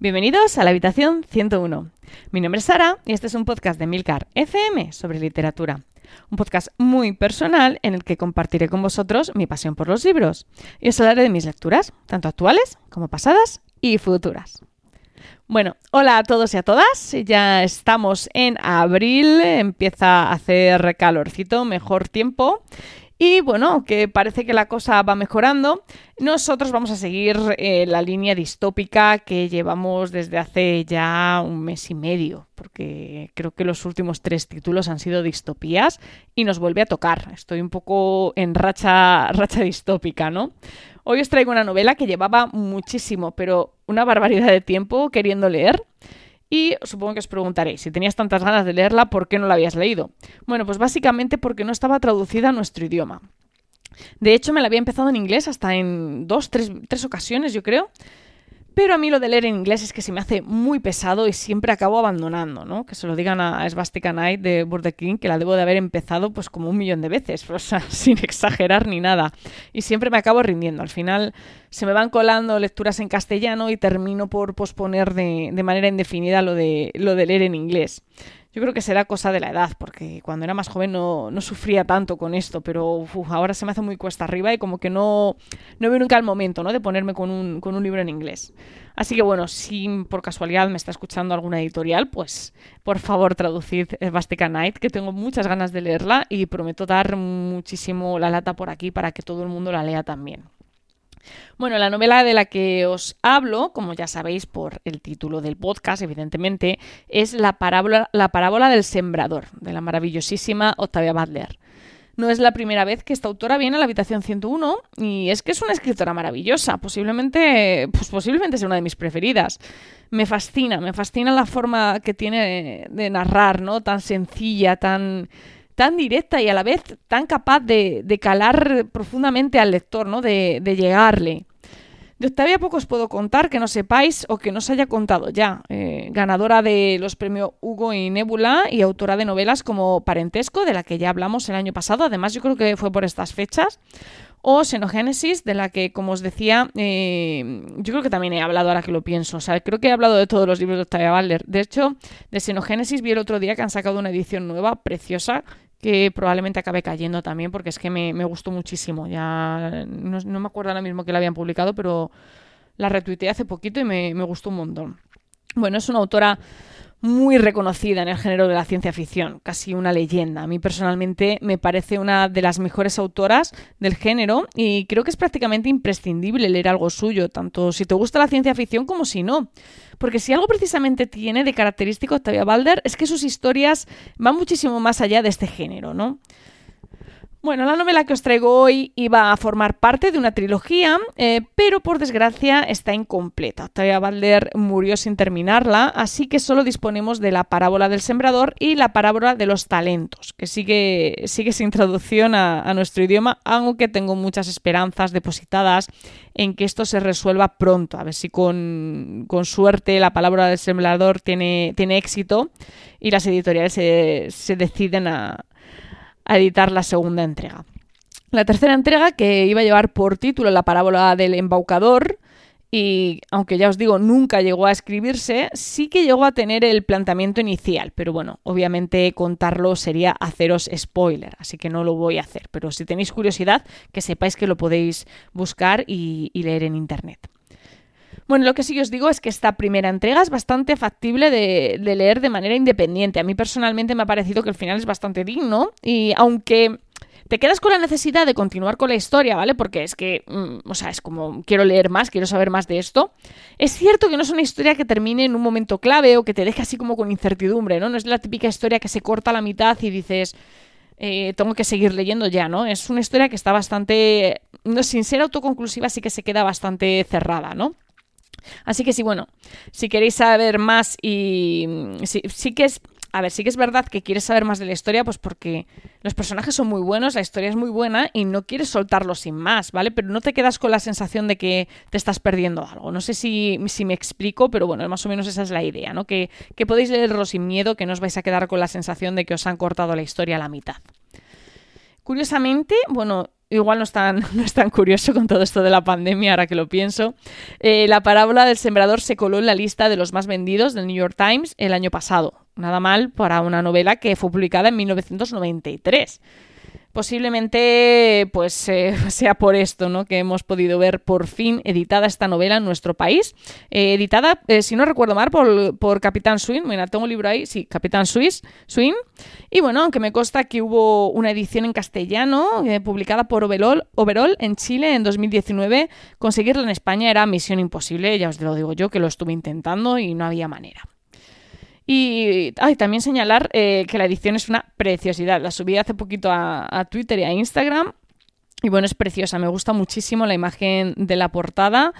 Bienvenidos a la habitación 101. Mi nombre es Sara y este es un podcast de Milcar FM sobre literatura. Un podcast muy personal en el que compartiré con vosotros mi pasión por los libros y os hablaré de mis lecturas, tanto actuales como pasadas y futuras. Bueno, hola a todos y a todas. Ya estamos en abril, empieza a hacer calorcito, mejor tiempo y bueno, que parece que la cosa va mejorando. Nosotros vamos a seguir eh, la línea distópica que llevamos desde hace ya un mes y medio, porque creo que los últimos tres títulos han sido distopías y nos vuelve a tocar. Estoy un poco en racha, racha distópica, ¿no? Hoy os traigo una novela que llevaba muchísimo, pero una barbaridad de tiempo queriendo leer. Y supongo que os preguntaréis, si tenías tantas ganas de leerla, ¿por qué no la habías leído? Bueno, pues básicamente porque no estaba traducida a nuestro idioma. De hecho, me la había empezado en inglés hasta en dos, tres, tres ocasiones, yo creo. Pero a mí lo de leer en inglés es que se me hace muy pesado y siempre acabo abandonando, ¿no? Que se lo digan a Svastika Night de Burger que la debo de haber empezado pues como un millón de veces, o sin exagerar ni nada. Y siempre me acabo rindiendo. Al final se me van colando lecturas en castellano y termino por posponer de, de manera indefinida lo de, lo de leer en inglés. Yo creo que será cosa de la edad, porque cuando era más joven no, sufría tanto con esto, pero ahora se me hace muy cuesta arriba y como que no, no veo nunca el momento ¿no? de ponerme con un, con un libro en inglés. Así que bueno, si por casualidad me está escuchando alguna editorial, pues por favor traducid Bastica Night, que tengo muchas ganas de leerla y prometo dar muchísimo la lata por aquí para que todo el mundo la lea también. Bueno, la novela de la que os hablo, como ya sabéis por el título del podcast, evidentemente, es La parábola, la parábola del sembrador, de la maravillosísima Octavia Butler. No es la primera vez que esta autora viene a la habitación 101 y es que es una escritora maravillosa, posiblemente, pues posiblemente sea una de mis preferidas. Me fascina, me fascina la forma que tiene de narrar, ¿no? Tan sencilla, tan tan directa y a la vez tan capaz de, calar profundamente al lector, ¿no? De, llegarle. De Octavia poco os puedo contar que no sepáis o que no os haya contado ya. Eh, ganadora de los premios Hugo y Nebula y autora de novelas como Parentesco, de la que ya hablamos el año pasado, además yo creo que fue por estas fechas, o Xenogénesis, de la que, como os decía, eh, yo creo que también he hablado ahora que lo pienso. O sea, creo que he hablado de todos los libros de Octavia Butler. De hecho, de Xenogénesis vi el otro día que han sacado una edición nueva, preciosa, que probablemente acabe cayendo también porque es que me, gustó muchísimo. Ya no, me acuerdo ahora mismo que la habían publicado, pero la retuiteé hace poquito y me, gustó un montón. Bueno, es una autora muy reconocida en el género de la ciencia ficción, casi una leyenda. A mí personalmente me parece una de las mejores autoras del género y creo que es prácticamente imprescindible leer algo suyo, tanto si te gusta la ciencia ficción como si no. Porque si algo precisamente tiene de característico Octavia Balder es que sus historias van muchísimo más allá de este género, ¿no? Bueno, la novela que os traigo hoy iba a formar parte de una trilogía, eh, pero por desgracia está incompleta. Octavia Butler murió sin terminarla, así que solo disponemos de la parábola del sembrador y la parábola de los talentos, que sigue, sigue sin traducción a, nuestro idioma, aunque tengo muchas esperanzas depositadas en que esto se resuelva pronto, a ver si con, suerte la palabra del sembrador tiene, tiene éxito y las editoriales se deciden a a editar la segunda entrega. La tercera entrega, que iba a llevar por título La parábola del embaucador, y aunque ya os digo, nunca llegó a escribirse, sí que llegó a tener el planteamiento inicial, pero bueno, obviamente contarlo sería haceros spoiler, así que no lo voy a hacer, pero si tenéis curiosidad, que sepáis que lo podéis buscar y, leer en internet. Bueno, lo que sí os digo es que esta primera entrega es bastante factible de, leer de manera independiente. A mí personalmente me ha parecido que el final es bastante digno y aunque te quedas con la necesidad de continuar con la historia, ¿vale? Porque es que, mm, o sea, es como quiero leer más, quiero saber más de esto. Es cierto que no es una historia que termine en un momento clave o que te deje así como con incertidumbre, ¿no? No es la típica historia que se corta a la mitad y dices, eh, tengo que seguir leyendo ya, ¿no? Es una historia que está bastante, no, sin ser autoconclusiva, sí que se queda bastante cerrada, ¿no? Así que sí, bueno, si queréis saber más y mm, sí, que es... A ver, sí que es verdad que quieres saber más de la historia, pues porque los personajes son muy buenos, la historia es muy buena y no quieres soltarlo sin más, ¿vale? Pero no te quedas con la sensación de que te estás perdiendo algo. No sé si, si me explico, pero bueno, más o menos esa es la idea, ¿no? Que, que podéis leerlo sin miedo, que no os vais a quedar con la sensación de que os han cortado la historia a la mitad. Curiosamente, bueno, igual no es, tan, no es tan curioso con todo esto de la pandemia, ahora que lo pienso. Eh, la parábola del sembrador se coló en la lista de los más vendidos del New York Times el año pasado. Nada mal para una novela que fue publicada en 1993 posiblemente pues eh, sea por esto ¿no? que hemos podido ver por fin editada esta novela en nuestro país. Eh, editada eh, si no recuerdo mal por, Capitán Swing mira tengo un libro ahí. Sí Capitán Swiss Swing y bueno aunque me consta que hubo una edición en castellano publicada por Overall, Overall en Chile en 2019 conseguirla en España era misión imposible. Ya os lo digo yo que lo estuve intentando y no había manera y también señalar eh, que la edición es una preciosidad. La subí hace poquito a, a Twitter y a Instagram. Y bueno, es preciosa, me gusta muchísimo la imagen de la portada.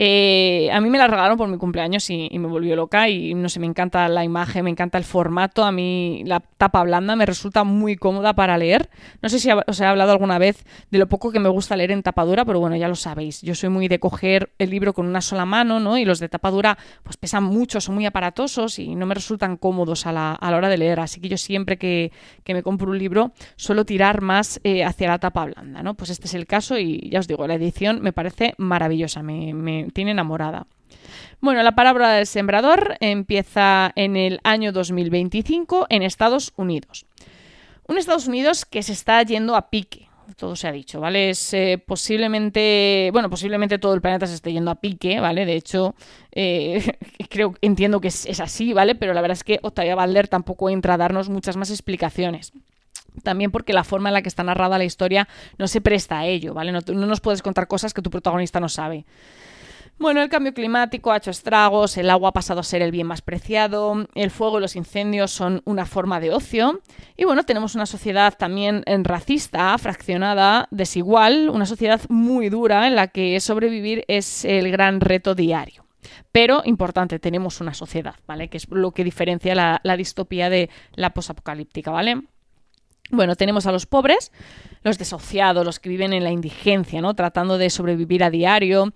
Eh, a mí me la regalaron por mi cumpleaños y, me volvió loca y no sé, me encanta la imagen, me encanta el formato, a mí la tapa blanda me resulta muy cómoda para leer. No sé si os he hablado alguna vez de lo poco que me gusta leer en tapadura, pero bueno, ya lo sabéis, yo soy muy de coger el libro con una sola mano, ¿no? Y los de tapadura pues pesan mucho, son muy aparatosos y no me resultan cómodos a la, hora de leer, así que yo siempre que, me compro un libro suelo tirar más eh, hacia la tapa blanda, ¿no? Pues este es el caso y ya os digo, la edición me parece maravillosa, me tiene enamorada. Bueno, la palabra del sembrador empieza en el año 2025 en Estados Unidos. Un Estados Unidos que se está yendo a pique, todo se ha dicho, ¿vale? Es eh, posiblemente, bueno, posiblemente todo el planeta se esté yendo a pique, ¿vale? De hecho, eh, creo, entiendo que es, así, ¿vale? Pero la verdad es que Octavia Balder tampoco entra a darnos muchas más explicaciones. También porque la forma en la que está narrada la historia no se presta a ello, ¿vale? no nos puedes contar cosas que tu protagonista no sabe. Bueno, el cambio climático ha hecho estragos, el agua ha pasado a ser el bien más preciado, el fuego y los incendios son una forma de ocio y bueno, tenemos una sociedad también eh, racista, fraccionada, desigual, una sociedad muy dura en la que sobrevivir es el gran reto diario. Pero, importante, tenemos una sociedad, ¿vale? Que es lo que diferencia la, la distopía de la posapocalíptica, ¿vale? Bueno, tenemos a los pobres, los desahuciados, los que viven en la indigencia, ¿no? Tratando de sobrevivir a diario,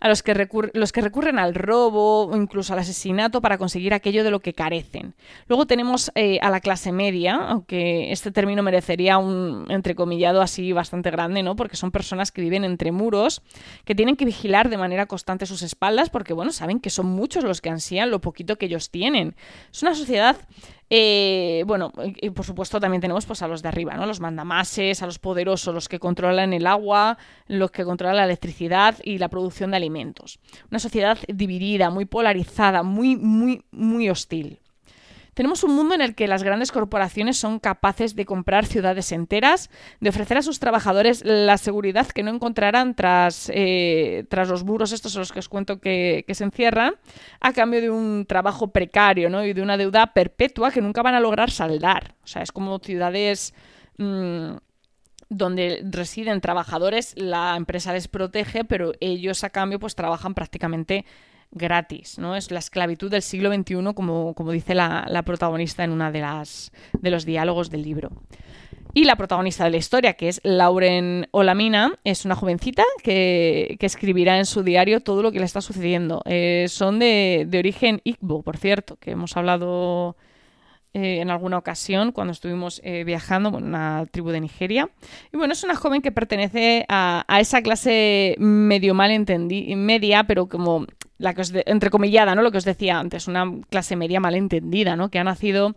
a los que, los que recurren al robo o incluso al asesinato para conseguir aquello de lo que carecen. Luego tenemos eh, a la clase media, aunque este término merecería un entrecomillado así bastante grande, ¿no? Porque son personas que viven entre muros, que tienen que vigilar de manera constante sus espaldas porque, bueno, saben que son muchos los que ansían lo poquito que ellos tienen. Es una sociedad eh, bueno, y por supuesto también tenemos pues, a los de arriba, ¿no? Los mandamases, a los poderosos, los que controlan el agua, los que controlan la electricidad y la producción de alimentos. Una sociedad dividida, muy polarizada, muy, muy, muy hostil. Tenemos un mundo en el que las grandes corporaciones son capaces de comprar ciudades enteras, de ofrecer a sus trabajadores la seguridad que no encontrarán tras, eh, tras los muros estos a los que os cuento que, se encierran, a cambio de un trabajo precario ¿no? y de una deuda perpetua que nunca van a lograr saldar. O sea, es como ciudades... Mm, donde residen trabajadores, la empresa les protege, pero ellos a cambio pues trabajan prácticamente gratis, ¿no? Es la esclavitud del siglo XXI, como, como dice la, protagonista en una de las de los diálogos del libro. Y la protagonista de la historia, que es Lauren Olamina, es una jovencita que, escribirá en su diario todo lo que le está sucediendo. Eh, son de, origen Igbo, por cierto, que hemos hablado eh, en alguna ocasión cuando estuvimos eh, viajando en una tribu de Nigeria. Y bueno, es una joven que pertenece a, a esa clase medio mal entendida, media, pero como la que os entrecomillada, ¿no? Lo que os decía antes, una clase media malentendida, ¿no? Que ha nacido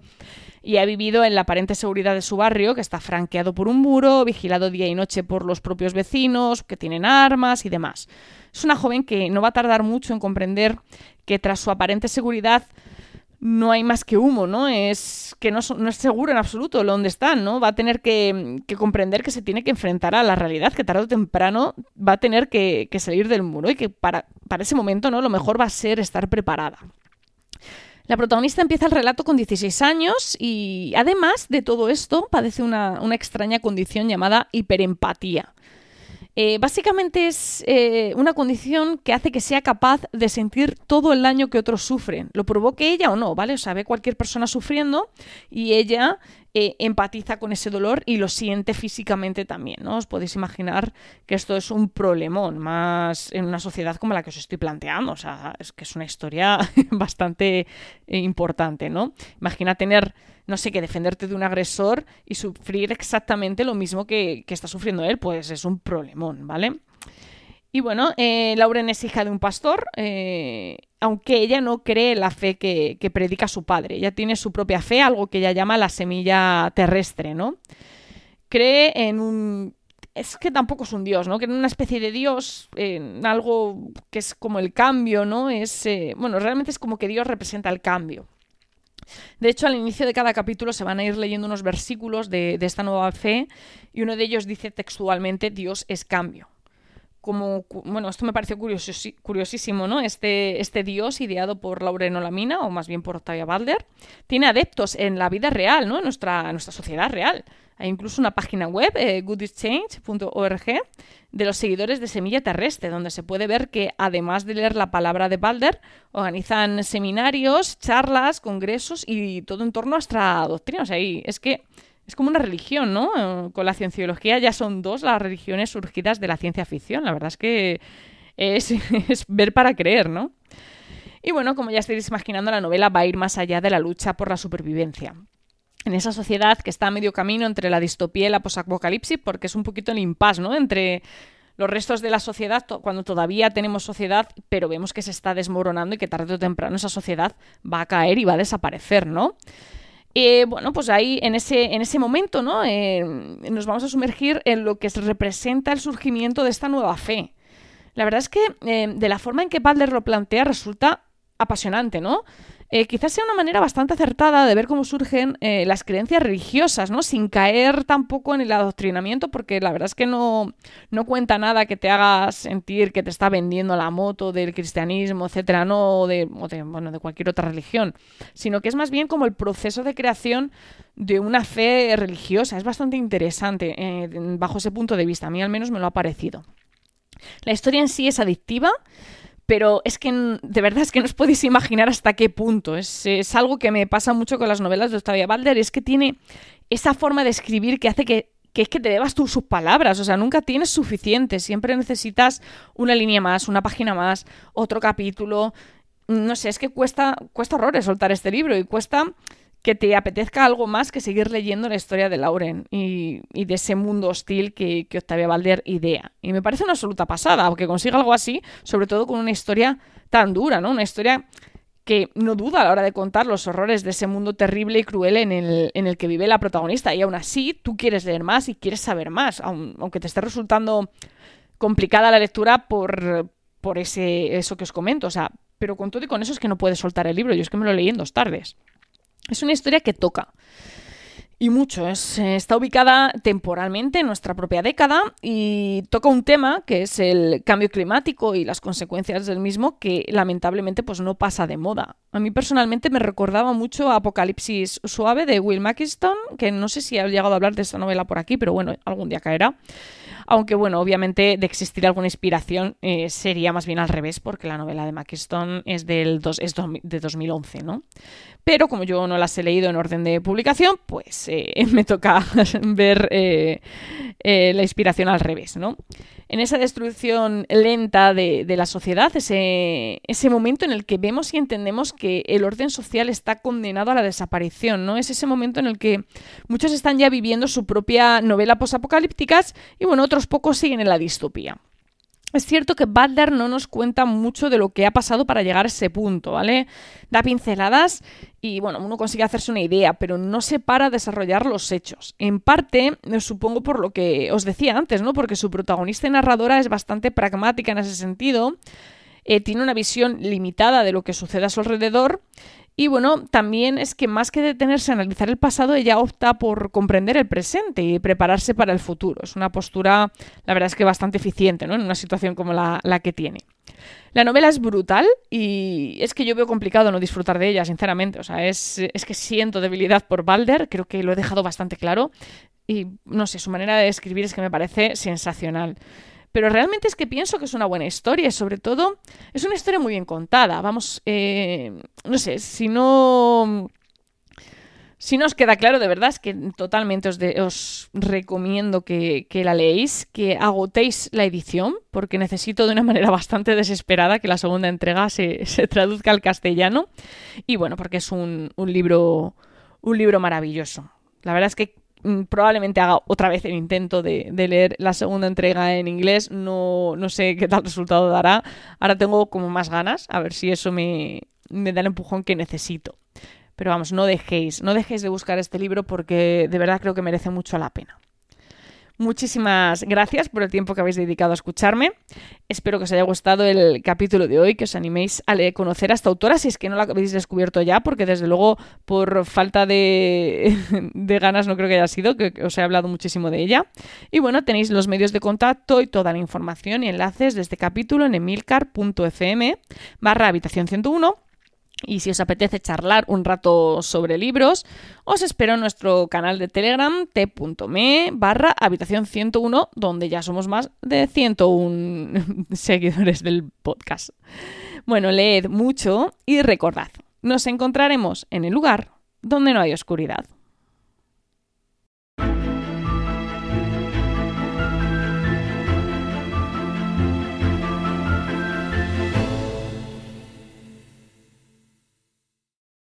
y ha vivido en la aparente seguridad de su barrio, que está franqueado por un muro, vigilado día y noche por los propios vecinos, que tienen armas y demás. Es una joven que no va a tardar mucho en comprender que tras su aparente seguridad no hay más que humo, ¿no? Es que no, es seguro en absoluto dónde están, ¿no? Va a tener que, comprender que se tiene que enfrentar a la realidad, que tarde o temprano va a tener que, salir del muro y que para, para ese momento, ¿no? Lo mejor va a ser estar preparada. La protagonista empieza el relato con 16 años y además de todo esto padece una, una extraña condición llamada hiperempatía. Eh, básicamente es eh, una condición que hace que sea capaz de sentir todo el daño que otros sufren, lo provoque ella o no, ¿vale? O sea, ve cualquier persona sufriendo y ella eh, empatiza con ese dolor y lo siente físicamente también, ¿no? Os podéis imaginar que esto es un problemón, más en una sociedad como la que os estoy planteando, o sea, es que es una historia bastante eh, importante, ¿no? Imagina tener no sé, que defenderte de un agresor y sufrir exactamente lo mismo que, está sufriendo él, pues es un problemón, ¿vale? Y bueno, eh, Lauren es hija de un pastor, eh, aunque ella no cree la fe que, predica su padre. Ella tiene su propia fe, algo que ella llama la semilla terrestre, ¿no? Cree en un... Es que tampoco es un dios, ¿no? Cree en una especie de dios, en algo que es como el cambio, ¿no? Es, eh, bueno, realmente es como que Dios representa el cambio. De hecho, al inicio de cada capítulo se van a ir leyendo unos versículos de esta nueva fe y uno de ellos dice textualmente, Dios es cambio como, bueno, esto me pareció curiosísimo, ¿no? Este, este dios ideado por Laureno Lamina, o más bien por Octavia Balder, tiene adeptos en la vida real, ¿no? En nuestra, nuestra sociedad real. Hay incluso una página web, eh, goodexchange.org, de los seguidores de Semilla Terrestre, donde se puede ver que, además de leer la palabra de Balder, organizan seminarios, charlas, congresos y todo en torno a nuestra doctrina. O sea, es que es como una religión, ¿no? Con la cienciología ya son dos las religiones surgidas de la ciencia ficción. La verdad es que es, ver para creer, ¿no? Y bueno, como ya estáis imaginando, la novela va a ir más allá de la lucha por la supervivencia. En esa sociedad que está a medio camino entre la distopía y la posapocalipsis, porque es un poquito el impasse, ¿no? Entre los restos de la sociedad, cuando todavía tenemos sociedad, pero vemos que se está desmoronando y que tarde o temprano esa sociedad va a caer y va a desaparecer, ¿no? Eh, bueno, pues ahí en ese, en ese momento ¿no? Eh, nos vamos a sumergir en lo que representa el surgimiento de esta nueva fe. La verdad es que eh, de la forma en que Butler lo plantea resulta apasionante, ¿no? Eh, quizás sea una manera bastante acertada de ver cómo surgen eh, las creencias religiosas, ¿no? Sin caer tampoco en el adoctrinamiento, porque la verdad es que no, no cuenta nada que te haga sentir que te está vendiendo la moto del cristianismo, etcétera, no o de, bueno, de cualquier otra religión, sino que es más bien como el proceso de creación de una fe religiosa. Es bastante interesante eh, bajo ese punto de vista. A mí al menos me lo ha parecido. La historia en sí es adictiva pero es que de verdad es que no os podéis imaginar hasta qué punto. Es, algo que me pasa mucho con las novelas de Octavia Balder, es que tiene esa forma de escribir que hace que, es que te debas tú sus palabras, o sea, nunca tienes suficiente, siempre necesitas una línea más, una página más, otro capítulo. No sé, es que cuesta, cuesta horrores soltar este libro y cuesta que te apetezca algo más que seguir leyendo la historia de Lauren y, de ese mundo hostil que, Octavia Balder idea. Y me parece una absoluta pasada, aunque consiga algo así, sobre todo con una historia tan dura, ¿no? Una historia que no duda a la hora de contar los horrores de ese mundo terrible y cruel en el, en el que vive la protagonista. Y aún así, tú quieres leer más y quieres saber más, aunque te esté resultando complicada la lectura por, por ese, eso que os comento. O sea, pero con todo y con eso es que no puedes soltar el libro. Yo es que me lo leí en dos tardes. Es una historia que toca. Y mucho. Es, está ubicada temporalmente en nuestra propia década y toca un tema que es el cambio climático y las consecuencias del mismo que lamentablemente pues no pasa de moda. A mí personalmente me recordaba mucho a Apocalipsis Suave de Will Mackinson, que no sé si ha llegado a hablar de esta novela por aquí, pero bueno, algún día caerá. Aunque bueno, obviamente de existir alguna inspiración eh, sería más bien al revés, porque la novela de Mackinson es, del dos, es de 2011, ¿no? pero como yo no las he leído en orden de publicación, pues eh, me toca ver eh, la inspiración al revés, ¿no? En esa destrucción lenta de, la sociedad, ese, momento en el que vemos y entendemos que el orden social está condenado a la desaparición, ¿no? Es ese momento en el que muchos están ya viviendo su propia novela posapocalípticas y, bueno, otros pocos siguen en la distopía. Es cierto que Butler no nos cuenta mucho de lo que ha pasado para llegar a ese punto, ¿vale? Da pinceladas y, bueno, uno consigue hacerse una idea, pero no se para a desarrollar los hechos. En parte, supongo por lo que os decía antes, ¿no? Porque su protagonista y narradora es bastante pragmática en ese sentido, eh, tiene una visión limitada de lo que sucede a su alrededor y bueno, también es que más que detenerse a analizar el pasado, ella opta por comprender el presente y prepararse para el futuro. Es una postura, la verdad es que bastante eficiente, ¿no? En una situación como la, que tiene. La novela es brutal y es que yo veo complicado no disfrutar de ella, sinceramente. O sea, es, es que siento debilidad por Balder, creo que lo he dejado bastante claro. Y no sé, su manera de escribir es que me parece sensacional pero realmente es que pienso que es una buena historia y sobre todo es una historia muy bien contada. Vamos, eh, no sé, si no... Si no os queda claro, de verdad es que totalmente os, recomiendo que, la leéis, que agotéis la edición, porque necesito de una manera bastante desesperada que la segunda entrega se, traduzca al castellano. Y bueno, porque es un, libro, un libro maravilloso. La verdad es que probablemente haga otra vez el intento de, leer la segunda entrega en inglés. No, no, sé qué tal resultado dará. Ahora tengo como más ganas, a ver si eso me, me da el empujón que necesito. Pero vamos, no dejéis, no dejéis de buscar este libro porque de verdad creo que merece mucho la pena. Muchísimas gracias por el tiempo que habéis dedicado a escucharme. Espero que os haya gustado el capítulo de hoy, que os animéis a conocer a esta autora si es que no la habéis descubierto ya, porque desde luego por falta de, ganas no creo que haya sido, que os he hablado muchísimo de ella. Y bueno, tenéis los medios de contacto y toda la información y enlaces de este capítulo en emilcar.fm barra habitación 101 y si os apetece charlar un rato sobre libros, os espero en nuestro canal de Telegram t.me barra habitación 101, donde ya somos más de 101 seguidores del podcast. Bueno, leed mucho y recordad, nos encontraremos en el lugar donde no hay oscuridad.